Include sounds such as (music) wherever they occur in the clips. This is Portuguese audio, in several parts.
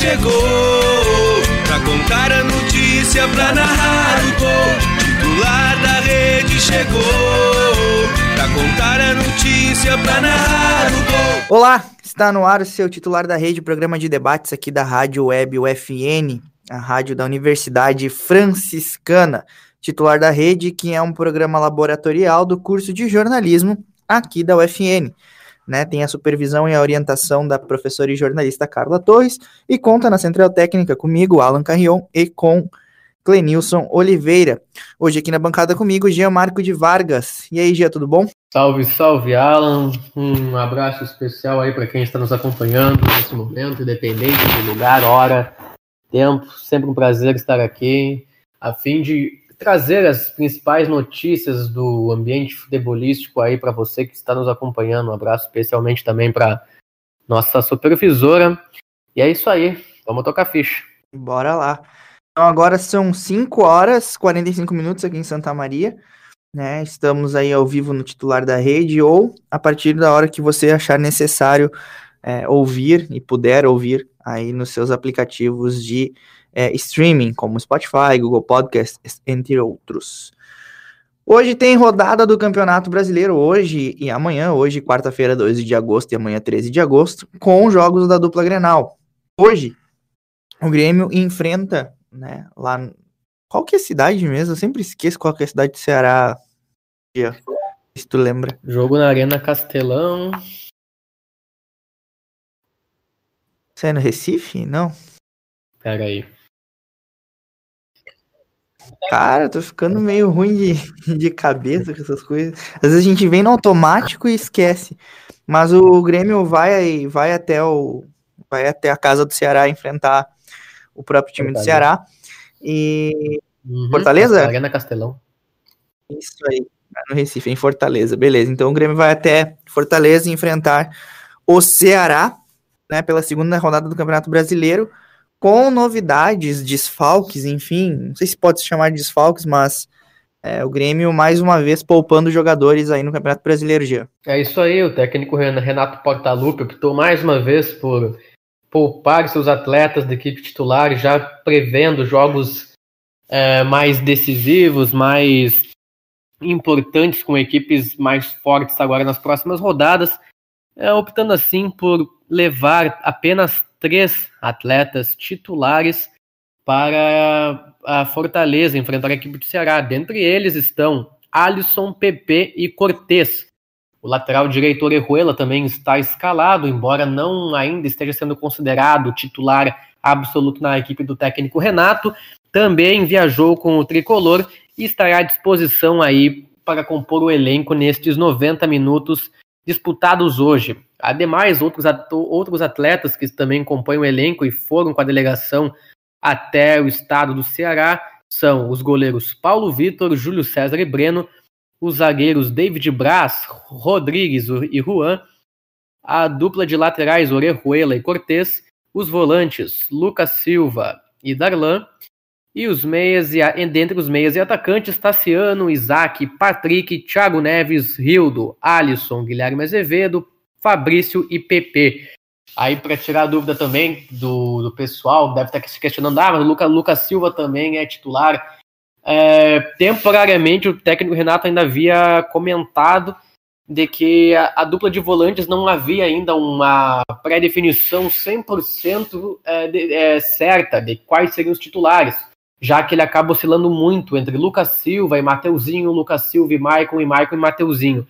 chegou Pra contar a notícia, pra narrar o gol Titular da rede chegou Pra contar a notícia, pra narrar o gol Olá, está no ar o seu titular da rede, programa de debates aqui da Rádio Web UFN, a rádio da Universidade Franciscana. Titular da rede, que é um programa laboratorial do curso de jornalismo aqui da UFN né, tem a supervisão e a orientação da professora e jornalista Carla Torres e conta na central técnica comigo, Alan Carrion, e com Clenilson Oliveira. Hoje aqui na bancada comigo, Jean Marco de Vargas. E aí, Jean, tudo bom? Salve, salve, Alan. Um abraço especial aí para quem está nos acompanhando nesse momento, independente de lugar, hora, tempo. Sempre um prazer estar aqui, a fim de trazer as principais notícias do ambiente futebolístico aí para você que está nos acompanhando. Um abraço especialmente também para nossa supervisora. E é isso aí, vamos tocar ficha. Bora lá. Então agora são 5 horas 45 minutos aqui em Santa Maria. Né? Estamos aí ao vivo no titular da rede ou a partir da hora que você achar necessário é, ouvir e puder ouvir aí nos seus aplicativos de é, streaming, como Spotify, Google Podcast, entre outros. Hoje tem rodada do Campeonato Brasileiro, hoje e amanhã, hoje, quarta-feira, 12 de agosto e amanhã, 13 de agosto, com jogos da dupla Grenal. Hoje, o Grêmio enfrenta, né, lá. Qual que é a cidade mesmo? Eu sempre esqueço qual que é a cidade do Ceará. Se tu lembra. Jogo na Arena Castelão. Você é no Recife? Não? Pera aí. Cara, tô ficando meio ruim de, (laughs) de cabeça com essas coisas. Às vezes a gente vem no automático e esquece. Mas o Grêmio vai, vai até o vai até a casa do Ceará enfrentar o próprio time Fortaleza. do Ceará. E uhum, Fortaleza? Arena Castelão. Isso aí, no Recife, em Fortaleza. Beleza. Então o Grêmio vai até Fortaleza enfrentar o Ceará, né, pela segunda rodada do Campeonato Brasileiro com novidades, desfalques, enfim, não sei se pode se chamar de desfalques, mas é, o Grêmio mais uma vez poupando jogadores aí no Campeonato Brasileiro já. É isso aí, o técnico Renato Portaluppi optou mais uma vez por poupar seus atletas da equipe titular, já prevendo jogos é, mais decisivos, mais importantes com equipes mais fortes agora nas próximas rodadas, é, optando assim por levar apenas três atletas titulares para a Fortaleza enfrentar a equipe do Ceará. Dentre eles estão Alisson, PP e Cortez. O lateral direito Orejuela também está escalado, embora não ainda esteja sendo considerado titular absoluto na equipe do técnico Renato. Também viajou com o tricolor e estará à disposição aí para compor o elenco nestes 90 minutos disputados hoje. Ademais, outros, outros atletas que também compõem o elenco e foram com a delegação até o estado do Ceará são os goleiros Paulo Vitor, Júlio César e Breno, os zagueiros David Braz, Rodrigues e Juan, a dupla de laterais Orejuela e Cortez, os volantes Lucas Silva e Darlan, e os meias e dentre os meias e atacantes Tassiano, Isaac, Patrick, Thiago Neves, Rildo, Alisson, Guilherme Azevedo, Fabrício e PP. Aí, para tirar a dúvida também do, do pessoal, deve estar se questionando: ah, mas o Lucas, Lucas Silva também é titular. É, temporariamente, o técnico Renato ainda havia comentado de que a, a dupla de volantes não havia ainda uma pré-definição 100% é, de, é, certa de quais seriam os titulares, já que ele acaba oscilando muito entre Lucas Silva e Mateuzinho, Lucas Silva e Maicon, e Maicon e Mateuzinho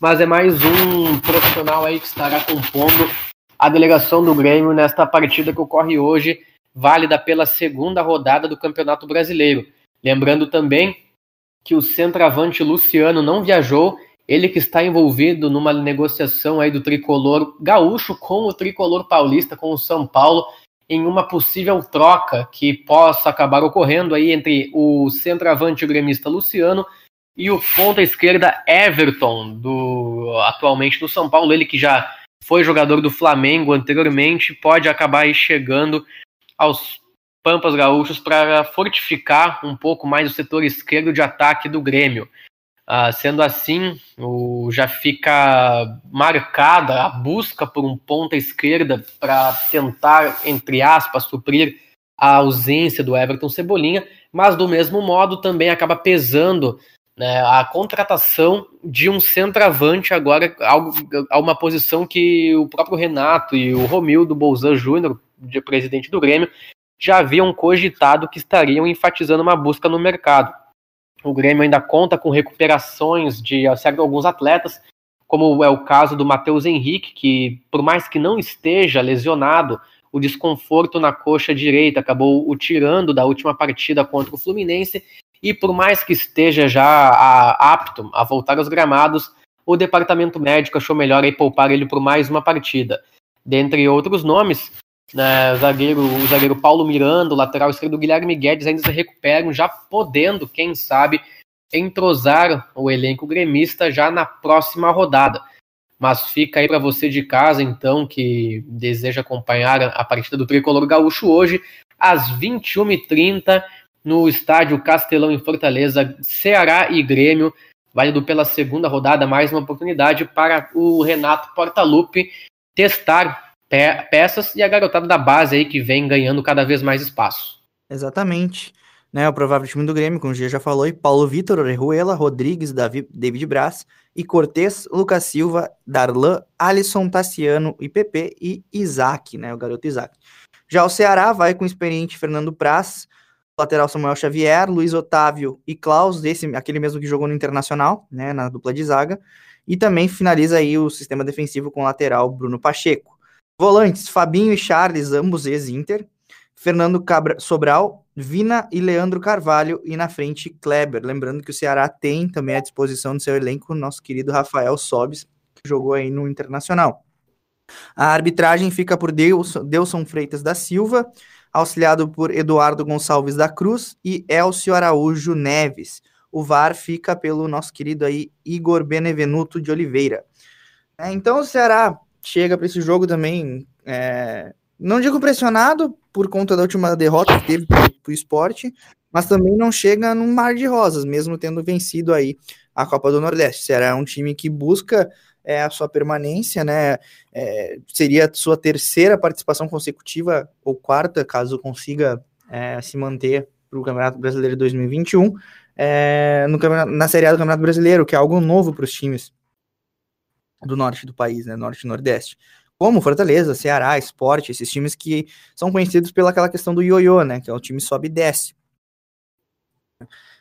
mas é mais um profissional aí que estará compondo a delegação do Grêmio nesta partida que ocorre hoje, válida pela segunda rodada do Campeonato Brasileiro. Lembrando também que o centroavante Luciano não viajou, Ele que está envolvido numa negociação aí do tricolor gaúcho com o tricolor paulista, com o São Paulo, em uma possível troca que possa acabar ocorrendo aí entre o centroavante gremista Luciano e o ponta esquerda Everton, do atualmente do São Paulo, ele que já foi jogador do Flamengo anteriormente, pode acabar chegando aos Pampas Gaúchos para fortificar um pouco mais o setor esquerdo de ataque do Grêmio. Uh, sendo assim, o, já fica marcada a busca por um ponta esquerda para tentar, entre aspas, suprir a ausência do Everton Cebolinha, mas do mesmo modo também acaba pesando né, a contratação de um centroavante agora a uma posição que o próprio Renato e o Romildo Bolzan Júnior, de presidente do Grêmio, já haviam cogitado que estariam enfatizando uma busca no mercado. O Grêmio ainda conta com recuperações de alguns atletas, como é o caso do Matheus Henrique, que por mais que não esteja lesionado, o desconforto na coxa direita acabou o tirando da última partida contra o Fluminense, e por mais que esteja já apto a voltar aos gramados, o departamento médico achou melhor aí poupar ele por mais uma partida. Dentre outros nomes, né, zagueiro, o zagueiro Paulo Miranda, o lateral esquerdo Guilherme Guedes ainda se recuperam, já podendo, quem sabe, entrosar o elenco gremista já na próxima rodada. Mas fica aí para você de casa, então, que deseja acompanhar a partida do Tricolor Gaúcho hoje, às 21h30, no estádio Castelão em Fortaleza, Ceará e Grêmio, válido pela segunda rodada, mais uma oportunidade para o Renato Portaluppi testar pe peças e a garotada da base aí que vem ganhando cada vez mais espaço. Exatamente. Né, o provável time do Grêmio, como o Gia já falou, e Paulo Vitor, Orejuela, Rodrigues, Davi, David Braz e Cortez, Lucas Silva, Darlan, Alisson, Tassiano, IPP e Isaac, né, o garoto Isaac. Já o Ceará vai com o experiente Fernando Praz, lateral Samuel Xavier, Luiz Otávio e Klaus, esse, aquele mesmo que jogou no Internacional, né, na dupla de zaga, e também finaliza aí o sistema defensivo com o lateral Bruno Pacheco. Volantes, Fabinho e Charles, ambos ex-Inter. Fernando Cabra Sobral, Vina e Leandro Carvalho. E na frente, Kleber. Lembrando que o Ceará tem também à disposição do seu elenco nosso querido Rafael Sobes, que jogou aí no Internacional. A arbitragem fica por Deus, Delson Freitas da Silva, auxiliado por Eduardo Gonçalves da Cruz e Elcio Araújo Neves. O VAR fica pelo nosso querido aí Igor Benevenuto de Oliveira. É, então o Ceará chega para esse jogo também, é, não digo pressionado por conta da última derrota que teve para o esporte, mas também não chega num mar de rosas, mesmo tendo vencido aí a Copa do Nordeste. Será um time que busca é, a sua permanência, né? É, seria a sua terceira participação consecutiva, ou quarta, caso consiga é, se manter para o Campeonato Brasileiro de 2021, é, no na Série A do Campeonato Brasileiro, que é algo novo para os times do norte do país, né, norte e nordeste. Como Fortaleza, Ceará, Esporte, esses times que são conhecidos pelaquela questão do ioiô, né, que é o time sobe e desce.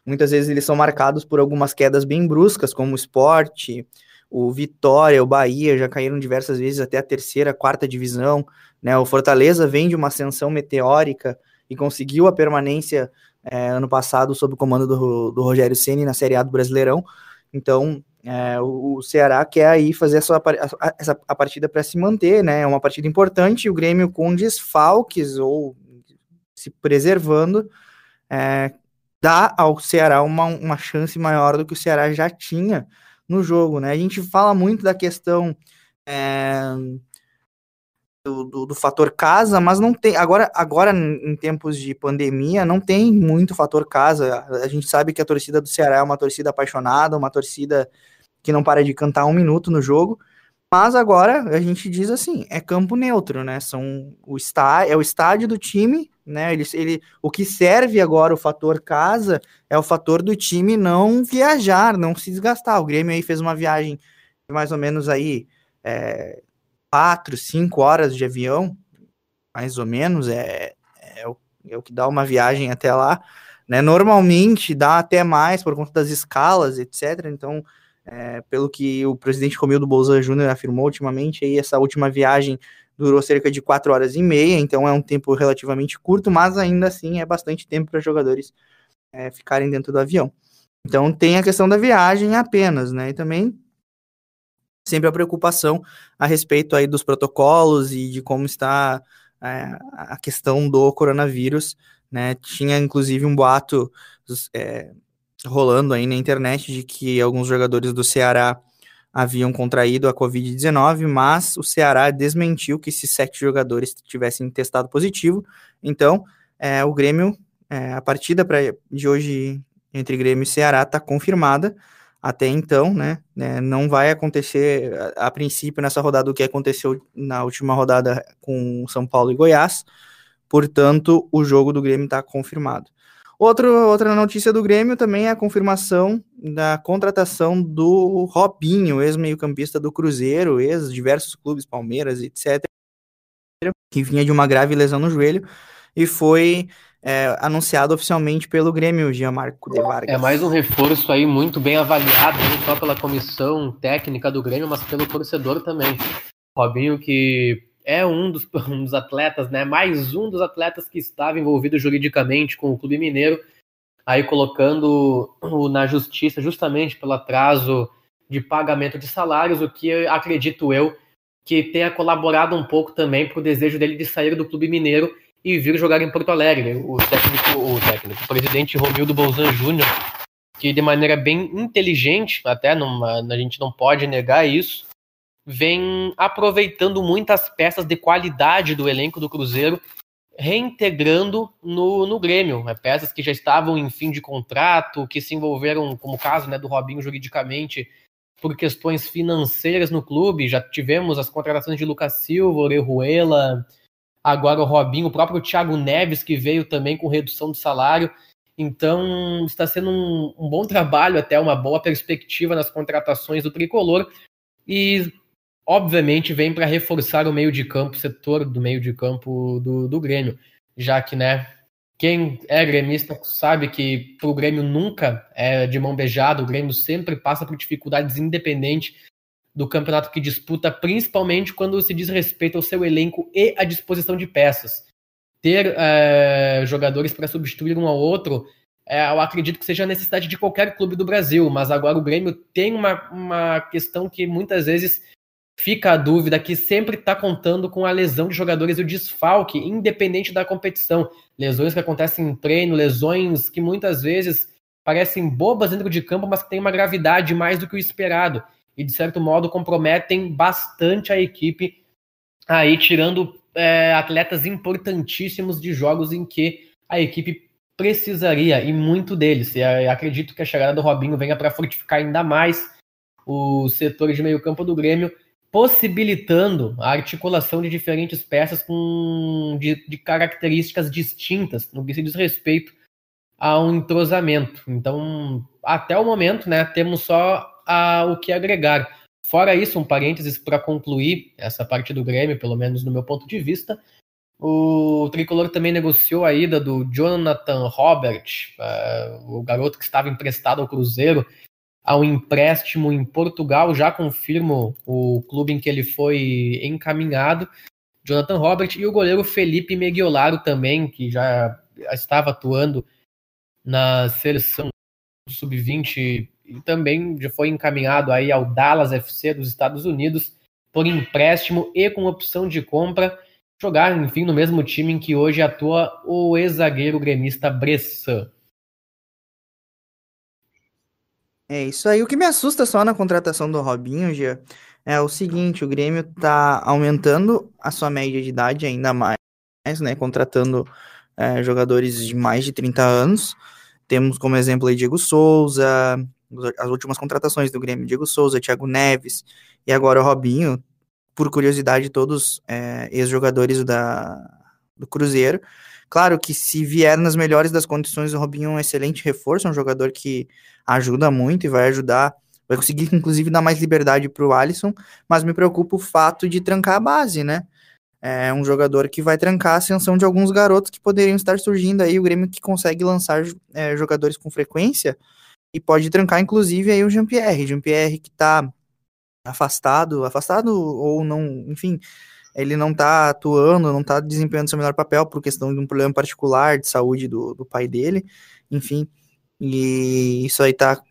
Muitas vezes eles são marcados por algumas quedas bem bruscas, como o Esporte, o Vitória, o Bahia já caíram diversas vezes até a terceira, quarta divisão, né? O Fortaleza vem de uma ascensão meteórica e conseguiu a permanência é, ano passado sob o comando do, do Rogério Ceni na Série A do Brasileirão. Então, é, o, o, Ceará quer aí fazer a, sua, a, essa, a partida para se manter, né? É uma partida importante. O Grêmio com desfalques ou se preservando é, dá ao Ceará uma, uma chance maior do que o Ceará já tinha no jogo, né? A gente fala muito da questão é, do, do, do, fator casa, mas não tem. Agora, agora, em tempos de pandemia, não tem muito fator casa. A gente sabe que a torcida do Ceará é uma torcida apaixonada, uma torcida que não para de cantar um minuto no jogo. Mas agora a gente diz assim, é campo neutro, né? São o está, é o estádio do time, né? Ele, ele, o que serve agora o fator casa é o fator do time não viajar, não se desgastar. O Grêmio aí fez uma viagem de mais ou menos aí é, quatro, cinco horas de avião, mais ou menos, é, é, o, é o que dá uma viagem até lá. Né? Normalmente dá até mais por conta das escalas, etc. Então, é, pelo que o presidente Romildo Bolzan Júnior afirmou ultimamente, aí essa última viagem durou cerca de quatro horas e meia, então é um tempo relativamente curto, mas ainda assim é bastante tempo para jogadores é, ficarem dentro do avião. Então tem a questão da viagem apenas, né? E também sempre a preocupação a respeito aí dos protocolos e de como está é, a questão do coronavírus, né? Tinha inclusive um boato é, rolando aí na internet de que alguns jogadores do Ceará haviam contraído a Covid-19, mas o Ceará desmentiu que esses sete jogadores tivessem testado positivo. Então, é, o Grêmio, é, a partida pra, de hoje entre Grêmio e Ceará está confirmada. Até então, né, né, não vai acontecer a, a, princípio nessa rodada o que aconteceu na última rodada com São Paulo e Goiás. Portanto, o jogo do Grêmio está confirmado. Outro, outra notícia do Grêmio também é a confirmação da contratação do Robinho, ex-meio-campista do Cruzeiro, ex-diversos clubes, Palmeiras, etc., que vinha de uma grave lesão no joelho e foi é, anunciado oficialmente pelo Grêmio, Gianmarco de Vargas. É mais um reforço aí muito bem avaliado, não só pela comissão técnica do Grêmio, mas pelo torcedor também. Robinho que é um dos, (laughs) um dos atletas, né? Mais um dos atletas que estava envolvido juridicamente com o Clube Mineiro, aí colocando na justiça justamente pelo atraso de pagamento de salários, o que acredito eu que tenha colaborado um pouco também para o desejo dele de sair do Clube Mineiro e vir jogar em Porto Alegre. O técnico, o técnico, o presidente Romildo Bolzan Júnior, que de maneira bem inteligente, até numa, a gente não pode negar isso, vem aproveitando muitas peças de qualidade do elenco do Cruzeiro, reintegrando no, no Grêmio. É, peças que já estavam em fim de contrato, que se envolveram, como o caso né, do Robinho juridicamente, por questões financeiras no clube. Já tivemos as contratações de Lucas Silva, Orejuela, agora o Robinho, o próprio Thiago Neves, que veio também com redução de salário. Então, está sendo um, um, bom trabalho, até uma boa perspectiva nas contratações do tricolor. E obviamente vem para reforçar o meio de campo, o setor do meio de campo do, do Grêmio, já que, né, quem é gremista sabe que para o Grêmio nunca é de mão beijada, o Grêmio sempre passa por dificuldades independente do campeonato que disputa, principalmente quando se diz respeito ao seu elenco e à disposição de peças. Ter é, jogadores para substituir um ao outro, é, eu acredito que seja a necessidade de qualquer clube do Brasil, mas agora o Grêmio tem uma, uma questão que muitas vezes fica a dúvida que sempre está contando com a lesão de jogadores e o desfalque, independente da competição. Lesões que acontecem em treino, lesões que muitas vezes parecem bobas dentro de campo, mas que têm uma gravidade mais do que o esperado. E, de certo modo, comprometem bastante a equipe, aí tirando é, atletas importantíssimos de jogos em que a equipe precisaria, e muito deles. E acredito que a chegada do Robinho venha para fortificar ainda mais o setor de meio campo do Grêmio possibilitando a articulação de diferentes peças com de, de, características distintas no que se diz respeito a um entrosamento. Então, até o momento, né, temos só a, o que agregar. Fora isso, um parênteses para concluir essa parte do Grêmio, pelo menos no meu ponto de vista, o Tricolor também negociou a ida do Jonathan Robert, uh, o garoto que estava emprestado ao Cruzeiro ao empréstimo em Portugal, já confirmo o clube em que ele foi encaminhado, Jonathan Robert, e o goleiro Felipe Megiolaro também, que já estava atuando na seleção sub-20 e também já foi encaminhado aí ao Dallas FC dos Estados Unidos por empréstimo e com opção de compra, jogar, enfim, no mesmo time em que hoje atua o ex-zagueiro gremista Bressan. É isso aí. O que me assusta só na contratação do Robinho, Gia, é o seguinte: o Grêmio tá aumentando a sua média de idade ainda mais, né? Contratando é, jogadores de mais de 30 anos. Temos como exemplo aí Diego Souza, as últimas contratações do Grêmio, Diego Souza, Thiago Neves e agora o Robinho, por curiosidade, todos é, ex-jogadores do Cruzeiro. Claro que se vier nas melhores das condições, o Robinho é um excelente reforço, é um jogador que ajuda muito e vai ajudar, vai conseguir inclusive dar mais liberdade para o Alisson, mas me preocupa o fato de trancar a base, né? É um jogador que vai trancar a ascensão de alguns garotos que poderiam estar surgindo aí, o Grêmio que consegue lançar é, jogadores com frequência e pode trancar inclusive aí o Jean-Pierre, Jean-Pierre que está afastado, afastado ou não, enfim, ele não está atuando, não está desempenhando seu melhor papel por questão de um problema particular de saúde do, do pai dele, enfim, e isso aí está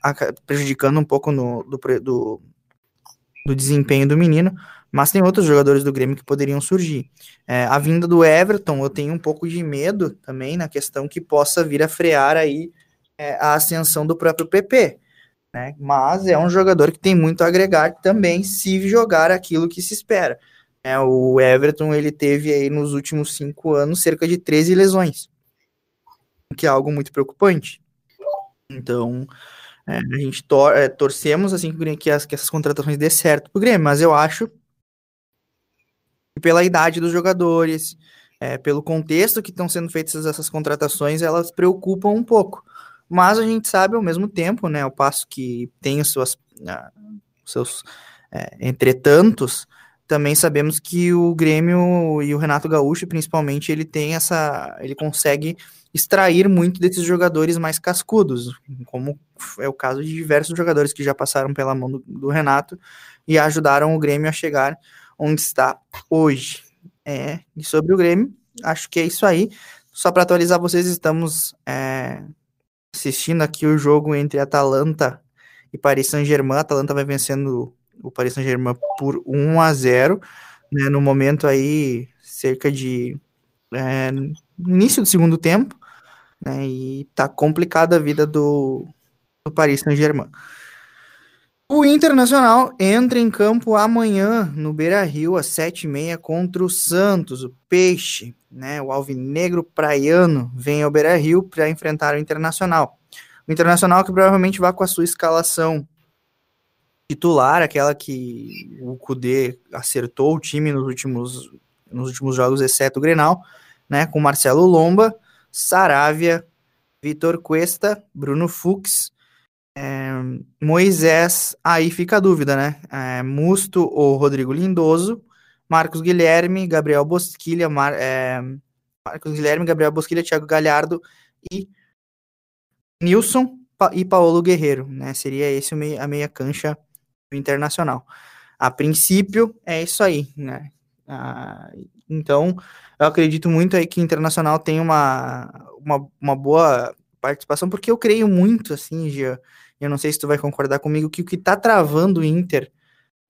prejudicando um pouco no, do, do, do desempenho do menino, mas tem outros jogadores do Grêmio que poderiam surgir. É, a vinda do Everton, eu tenho um pouco de medo também na questão que possa vir a frear aí é, a ascensão do próprio PP. Né? Mas é um jogador que tem muito a agregar também se jogar aquilo que se espera. É, o Everton ele teve aí nos últimos cinco anos cerca de 13 lesões, que é algo muito preocupante. Então, é, a gente tor é, torcemos assim que, as, que essas contratações dê certo pro Grêmio, mas eu acho que pela idade dos jogadores, é, pelo contexto que estão sendo feitas essas contratações, elas preocupam um pouco. Mas a gente sabe ao mesmo tempo, né, ao passo que tem os suas, uh, seus é, entretantos, também sabemos que o Grêmio e o Renato Gaúcho, principalmente, ele tem essa. ele consegue extrair muito desses jogadores mais cascudos, como é o caso de diversos jogadores que já passaram pela mão do, do Renato e ajudaram o Grêmio a chegar onde está hoje. É, e sobre o Grêmio, acho que é isso aí. Só para atualizar vocês, estamos é, assistindo aqui o jogo entre Atalanta e Paris Saint-Germain. Atalanta vai vencendo o Paris Saint-Germain por 1 a 0, né, no momento aí cerca de é, início do segundo tempo, né, e tá complicada a vida do, do Paris Saint-Germain. O Internacional entra em campo amanhã no Beira-Rio às sete e meia contra o Santos, o Peixe, né? O Alvinegro Praiano vem ao Beira-Rio para enfrentar o Internacional. O Internacional que provavelmente vai com a sua escalação titular, aquela que o Cudê acertou o time nos últimos, nos últimos jogos, exceto o Grenal, né? Com Marcelo Lomba, Saravia, Vitor Cuesta, Bruno Fux, é, Moisés, aí fica a dúvida, né? É, Musto ou Rodrigo Lindoso, Marcos Guilherme, Gabriel Bosquilha, Mar, é, Marcos Guilherme, Gabriel Bosquilha, Thiago Galhardo e Nilson e Paulo Guerreiro, né? Seria esse a meia cancha internacional. A princípio é isso aí, né? Ah, então, eu acredito muito aí que Internacional tem uma, uma, uma boa participação, porque eu creio muito, assim, Gia, eu não sei se tu vai concordar comigo, que o que tá travando o Inter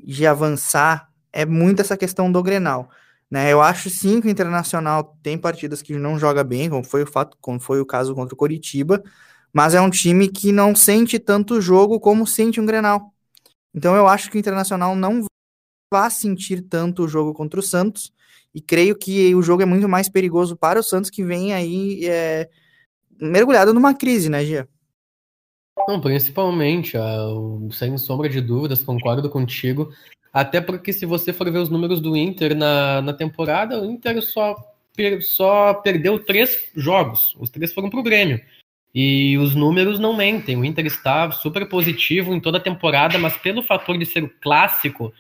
de avançar é muito essa questão do Grenal. Né, eu acho sim que o Internacional tem partidas que não joga bem, como foi o fato, como foi o caso contra o Coritiba, mas é um time que não sente tanto jogo como sente um Grenal. Então eu acho que o Internacional não vai sentir tanto o jogo contra o Santos, e creio que o jogo é muito mais perigoso para o Santos, que vem aí é, mergulhado numa crise, né, Gia? Não, principalmente, uh, sem sombra de dúvidas, concordo contigo. Até porque se você for ver os números do Inter na, na temporada, o Inter só, per, só perdeu três jogos. Os três foram para o Grêmio. E os números não mentem. O Inter está super positivo em toda a temporada, mas pelo fator de ser o clássico,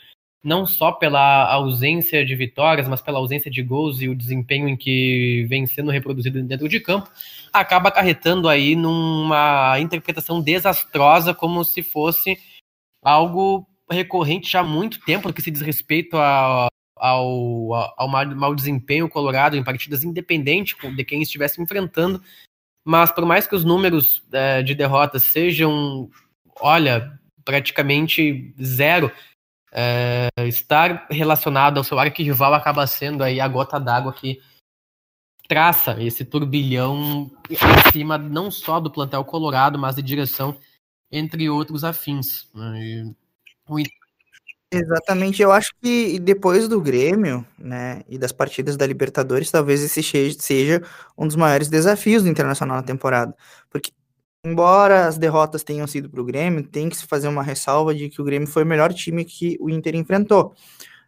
não só pela ausência de vitórias, mas pela ausência de gols e o desempenho em que vem sendo reproduzido dentro de campo, acaba acarretando aí numa interpretação desastrosa, como se fosse algo recorrente já há muito tempo que se diz respeito a, ao, ao mau desempenho colorado em partidas independentes de quem estivesse enfrentando mas por mais que os números é, de derrotas sejam, olha, praticamente zero, é, estar relacionado ao seu arquirrival acaba sendo aí a gota d'água que traça esse turbilhão em cima não só do plantel colorado, mas de direção entre outros afins. Né? E, Exatamente, eu acho que depois do Grêmio, né, e das partidas da Libertadores, talvez esse seja um dos maiores desafios do Internacional na temporada, porque embora as derrotas tenham sido para o Grêmio, tem que se fazer uma ressalva de que o Grêmio foi o melhor time que o Inter enfrentou,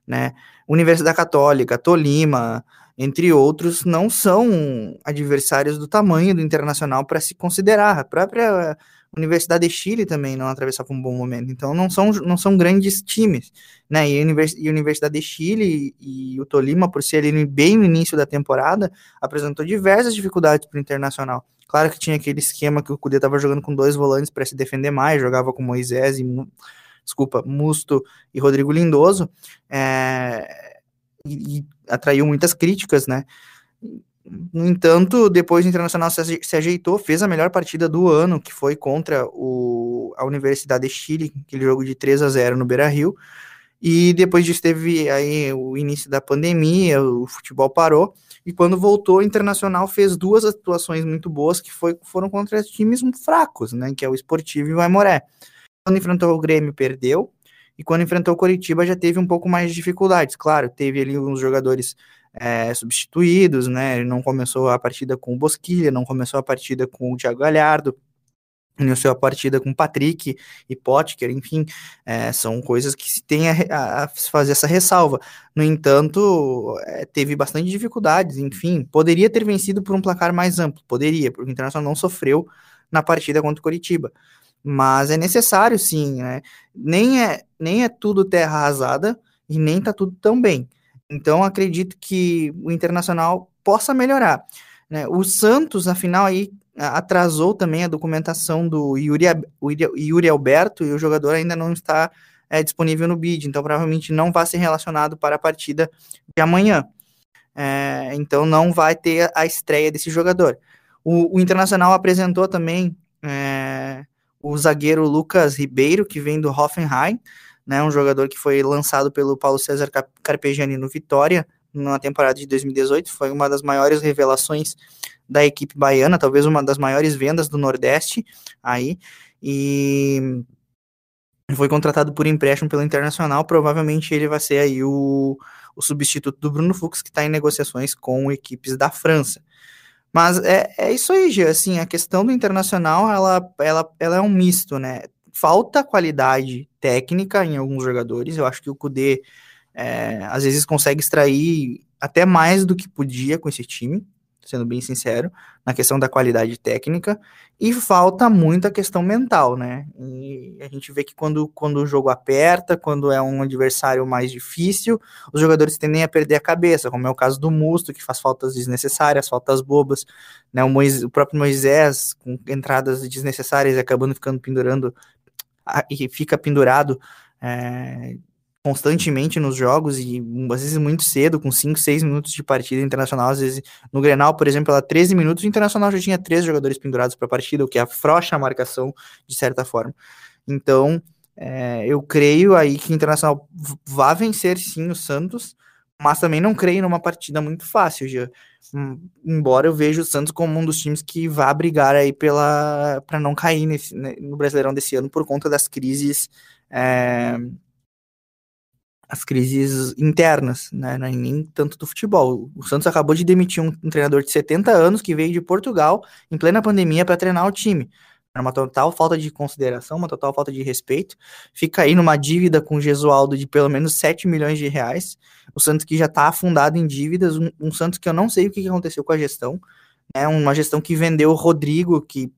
né, Universidade Católica, Tolima, entre outros, não são adversários do tamanho do Internacional para se considerar, a própria Universidade de Chile também não atravessava um bom momento. Então não são, não são grandes times, né? E a Universidade de Chile e o Tolima, por ser ali bem no início da temporada, apresentou diversas dificuldades para o Internacional. Claro que tinha aquele esquema que o Cudê estava jogando com dois volantes para se defender mais, jogava com Moisés e desculpa, Musto e Rodrigo Lindoso, é, e, e atraiu muitas críticas, né? No entanto, depois o Internacional se, ajeitou, fez a melhor partida do ano, que foi contra o, a Universidade de Chile, aquele jogo de 3 a 0 no Beira Rio. E depois disso teve aí o início da pandemia, o futebol parou, e quando voltou, o Internacional fez duas atuações muito boas que foi, foram contra times fracos, né? Que é o Esportivo e o Aimoré. Quando enfrentou o Grêmio, perdeu, e quando enfrentou o Coritiba já teve um pouco mais de dificuldades. Claro, teve ali uns jogadores é, substituídos, né? Ele não começou a partida com o Bosquilha, não começou a partida com o Thiago Galhardo, iniciou a partida com Patrick e Potker, enfim, é, são coisas que se tem a, a, fazer essa ressalva. No entanto, é, teve bastante dificuldades, enfim, poderia ter vencido por um placar mais amplo, poderia, porque o Internacional não sofreu na partida contra o Coritiba. Mas é necessário, sim, né? Nem é, nem é tudo terra arrasada e nem tá tudo tão bem. Então, acredito que o Internacional possa melhorar. Né? O Santos, afinal, aí atrasou também a documentação do Yuri, Yuri Alberto e o jogador ainda não está é, disponível no BID, então provavelmente não vai ser relacionado para a partida de amanhã. É, então não vai ter a estreia desse jogador. O, o Internacional apresentou também é, o zagueiro Lucas Ribeiro, que vem do Hoffenheim, né, um jogador que foi lançado pelo Paulo César Carpegiani no Vitória na temporada de 2018, foi uma das maiores revelações da equipe baiana, talvez uma das maiores vendas do Nordeste aí, e foi contratado por empréstimo pelo Internacional, provavelmente ele vai ser aí o, o substituto do Bruno Fux, que está em negociações com equipes da França. Mas é, é isso aí, Gê, assim, a questão do Internacional, ela, ela, ela é um misto, né, falta qualidade técnica em alguns jogadores, eu acho que o Kudê é, às vezes consegue extrair até mais do que podia com esse time, sendo bem sincero, na questão da qualidade técnica, e falta muito a questão mental, né? E a gente vê que quando, quando o jogo aperta, quando é um adversário mais difícil, os jogadores tendem a perder a cabeça, como é o caso do Musto, que faz faltas desnecessárias, faltas bobas, né? O, Moisés, o próprio Moisés, com entradas desnecessárias, acabando ficando pendurando, e fica pendurado é, constantemente nos jogos e às vezes muito cedo, com 5, 6 minutos de partida internacional, às vezes no Grenal, por exemplo, ela 13 minutos, o Internacional já tinha três jogadores pendurados para a partida, o que afrouxa a marcação de certa forma. Então, é, eu creio aí que o Internacional vai vencer sim o Santos, mas também não creio numa partida muito fácil, já. Hum, embora eu veja o Santos como um dos times que vai brigar aí pela para não cair nesse, né, no Brasileirão desse ano por conta das crises é, as crises internas, né, é nem tanto do futebol. O Santos acabou de demitir um, um treinador de 70 anos que veio de Portugal em plena pandemia para treinar o time. Era uma total falta de consideração, uma total falta de respeito. Fica aí numa dívida com o Gesualdo de pelo menos 7 milhões de reais. O Santos que já está afundado em dívidas, um, um, Santos que eu não sei o que aconteceu com a gestão. É uma gestão que vendeu o Rodrigo, que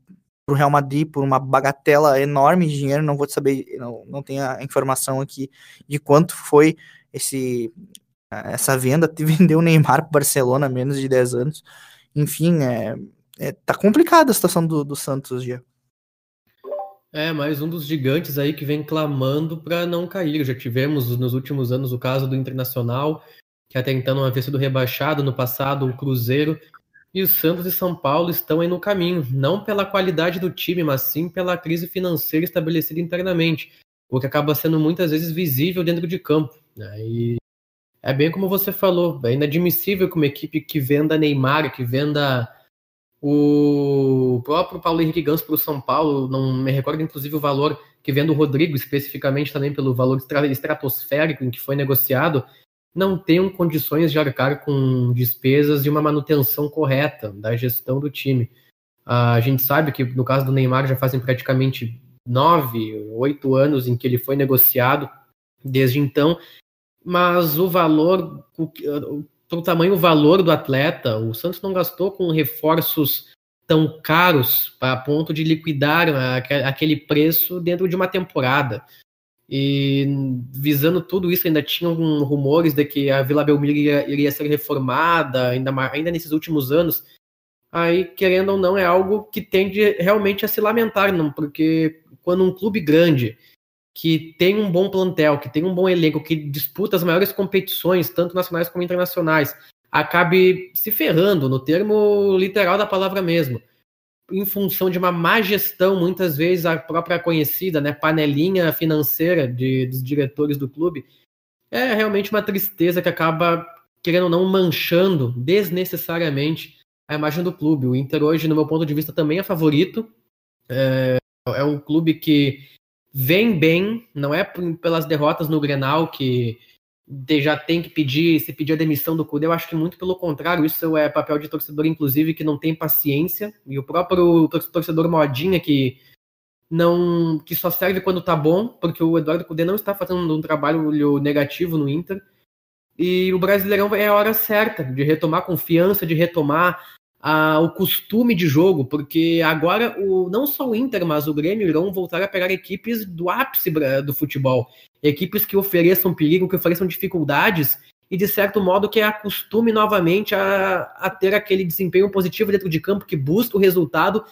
para o Real Madrid por uma bagatela enorme de dinheiro, não vou saber, não, não tenho a informação aqui de quanto foi esse essa venda, (laughs) vendeu o Neymar para o Barcelona menos de 10 anos. Enfim, é, é, tá complicada a situação do, do Santos já. É, mais um dos gigantes aí que vem clamando para não cair. Já tivemos nos últimos anos o caso do Internacional, que até então não havia sido rebaixado, no passado o Cruzeiro, e o Santos e São Paulo estão aí no caminho, não pela qualidade do time, mas sim pela crise financeira estabelecida internamente, o que acaba sendo muitas vezes visível dentro de campo. Né? E é bem como você falou, é inadmissível que uma equipe que venda Neymar, que venda o próprio Paulo Henrique Ganso para o São Paulo, não me recordo inclusive o valor que vende o Rodrigo, especificamente também pelo valor estratosférico em que foi negociado, não tenham condições de arcar com despesas de uma manutenção correta da gestão do time. A gente sabe que no caso do Neymar já fazem praticamente nove, oito anos em que ele foi negociado desde então, mas o valor, o tamanho o valor do atleta, o Santos não gastou com reforços tão caros para ponto de liquidar aquele preço dentro de uma temporada. E visando tudo isso, ainda tinham rumores de que a Vila Belmiro iria, iria ser reformada, ainda, ainda nesses últimos anos. Aí, querendo ou não, é algo que tende realmente a se lamentar, não? porque quando um clube grande, que tem um bom plantel, que tem um bom elenco, que disputa as maiores competições, tanto nacionais como internacionais, acabe se ferrando, no termo literal da palavra mesmo em função de uma má gestão, muitas vezes a própria conhecida, né, panelinha financeira de, dos diretores do clube, é realmente uma tristeza que acaba, querendo ou não, manchando desnecessariamente a imagem do clube. O Inter hoje, no meu ponto de vista, também é favorito. É, é um clube que vem bem, não é pelas derrotas no Grenal que já tem que pedir, se pedir a demissão do Cudê, eu acho que muito pelo contrário, isso é papel de torcedor, inclusive, que não tem paciência, e o próprio torcedor modinha que não que só serve quando tá bom, porque o Eduardo Cudê não está fazendo um trabalho negativo no Inter, e o Brasileirão é a hora certa de retomar confiança, de retomar a, o costume de jogo, porque agora o, não só o Inter, mas o Grêmio irão voltar a pegar equipes do ápice do futebol. Equipes que ofereçam perigo, que ofereçam dificuldades e, de certo modo, que acostume novamente a, a ter aquele desempenho positivo dentro de campo, que busca o resultado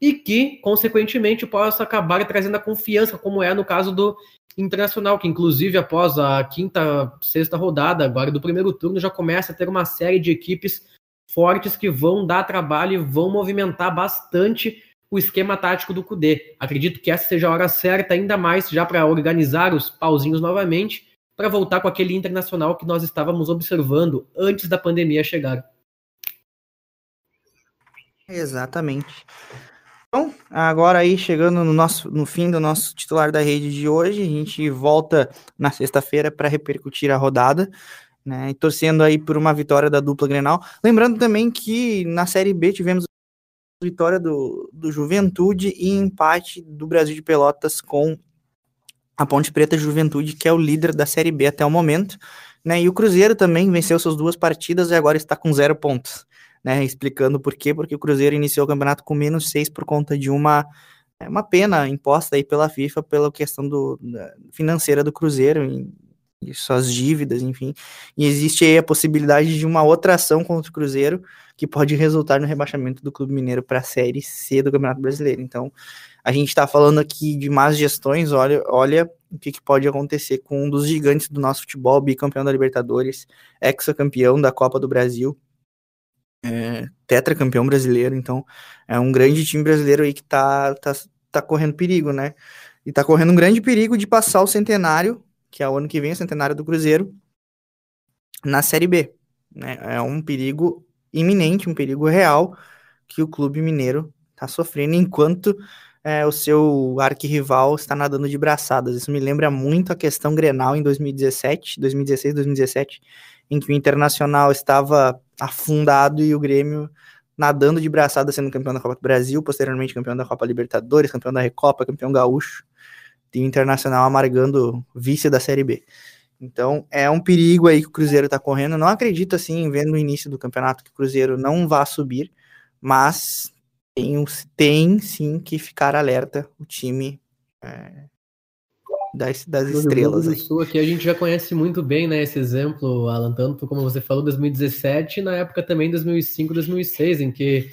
e que, consequentemente, possa acabar trazendo a confiança, como é no caso do Internacional, que inclusive após a quinta, sexta rodada agora do primeiro turno já começa a ter uma série de equipes fortes que vão dar trabalho e vão movimentar bastante o esquema tático do Cudê. Acredito que essa seja a hora certa, ainda mais já para organizar os pauzinhos novamente, para voltar com aquele internacional que nós estávamos observando antes da pandemia chegar. Exatamente. Então, agora aí chegando no nosso no fim do nosso titular da rede de hoje, a gente volta na sexta-feira para repercutir a rodada né? E torcendo aí por uma vitória da dupla Grenal. Lembrando também que na Série B tivemos vitória do, do Juventude e empate do Brasil de Pelotas com a Ponte Preta Juventude, que é o líder da Série B até o momento. Né? E o Cruzeiro também venceu suas duas partidas e agora está com zero pontos. Né? Explicando por quê, porque o Cruzeiro iniciou o campeonato com menos seis por conta de uma, é, uma pena imposta aí pela FIFA pela questão do, financeira do Cruzeiro, suas dívidas, enfim. E existe aí a possibilidade de uma outra ação contra o Cruzeiro que pode resultar no rebaixamento do Clube Mineiro para a Série C do Campeonato Brasileiro. Então, a gente está falando aqui de más gestões, olha, olha o que, que, pode acontecer com um dos gigantes do nosso futebol, bicampeão da Libertadores, ex-campeão da Copa do Brasil, é, tetracampeão brasileiro, então é um grande time brasileiro aí que tá, tá, tá correndo perigo, né? E tá correndo um grande perigo de passar o centenário que é o ano que vem, o centenário do Cruzeiro, na Série B. Né? É um perigo iminente, um perigo real que o clube mineiro está sofrendo enquanto é, o seu arquirrival está nadando de braçadas. Isso me lembra muito a questão Grenal em 2017, 2016, 2017, em que o Internacional estava afundado e o Grêmio nadando de braçada sendo campeão da Copa do Brasil, posteriormente campeão da Copa Libertadores, campeão da Recopa, campeão gaúcho e o Internacional amargando vice da Série B. Então é um perigo aí que o Cruzeiro está correndo. Não acredito assim, vendo o início do campeonato, que o Cruzeiro não vá subir, mas tem, tem sim que ficar alerta o time é, das, das estrelas. Do Sul aqui a gente já conhece muito bem né, esse exemplo, Alan, tanto como você falou, 2017 e na época também 2005, 2006, em que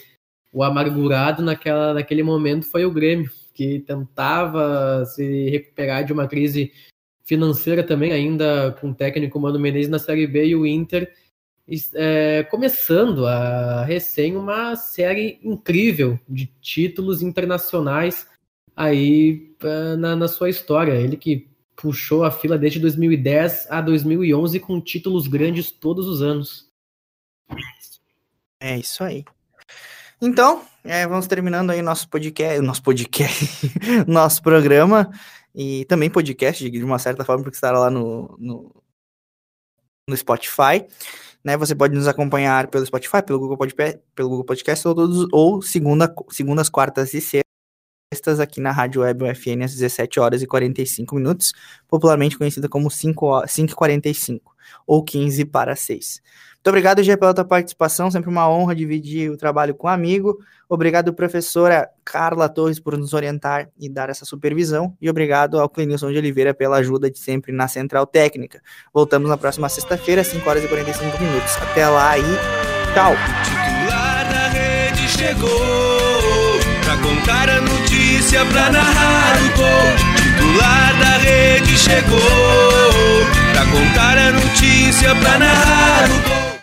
o amargurado naquela, naquele momento foi o Grêmio que tentava se recuperar de uma crise financeira também, ainda com o técnico Mano Menezes na Série B e o Inter é, começando a recém uma série incrível de títulos internacionais aí é, na, na sua história. Ele que puxou a fila desde 2010 a 2011 com títulos grandes todos os anos. É isso aí. Então, é, vamos terminando aí nosso podcast, nosso podcast, (laughs) nosso programa e também podcast de uma certa forma porque estará lá no, no, no Spotify. Né, você pode nos acompanhar pelo Spotify, pelo Google Podcast, pelo Google Podcast ou, ou segunda, segundas, quartas e sextas aqui na Rádio Web UFN às 17 horas e 45 minutos, popularmente conhecida como 5, 5 e 45 ou 15 para 6. Muito obrigado, Gê, pela tua participação. Sempre uma honra dividir o trabalho com um amigo. Obrigado, professora Carla Torres, por nos orientar e dar essa supervisão. E obrigado ao Clenilson de Oliveira pela ajuda de sempre na Central Técnica. Voltamos na próxima sexta-feira, 5 horas e 45 minutos. Até lá e tchau. Contar a notícia, pra narrar o gol. Titular da rede chegou pra contar a notícia, pra narrar o gol.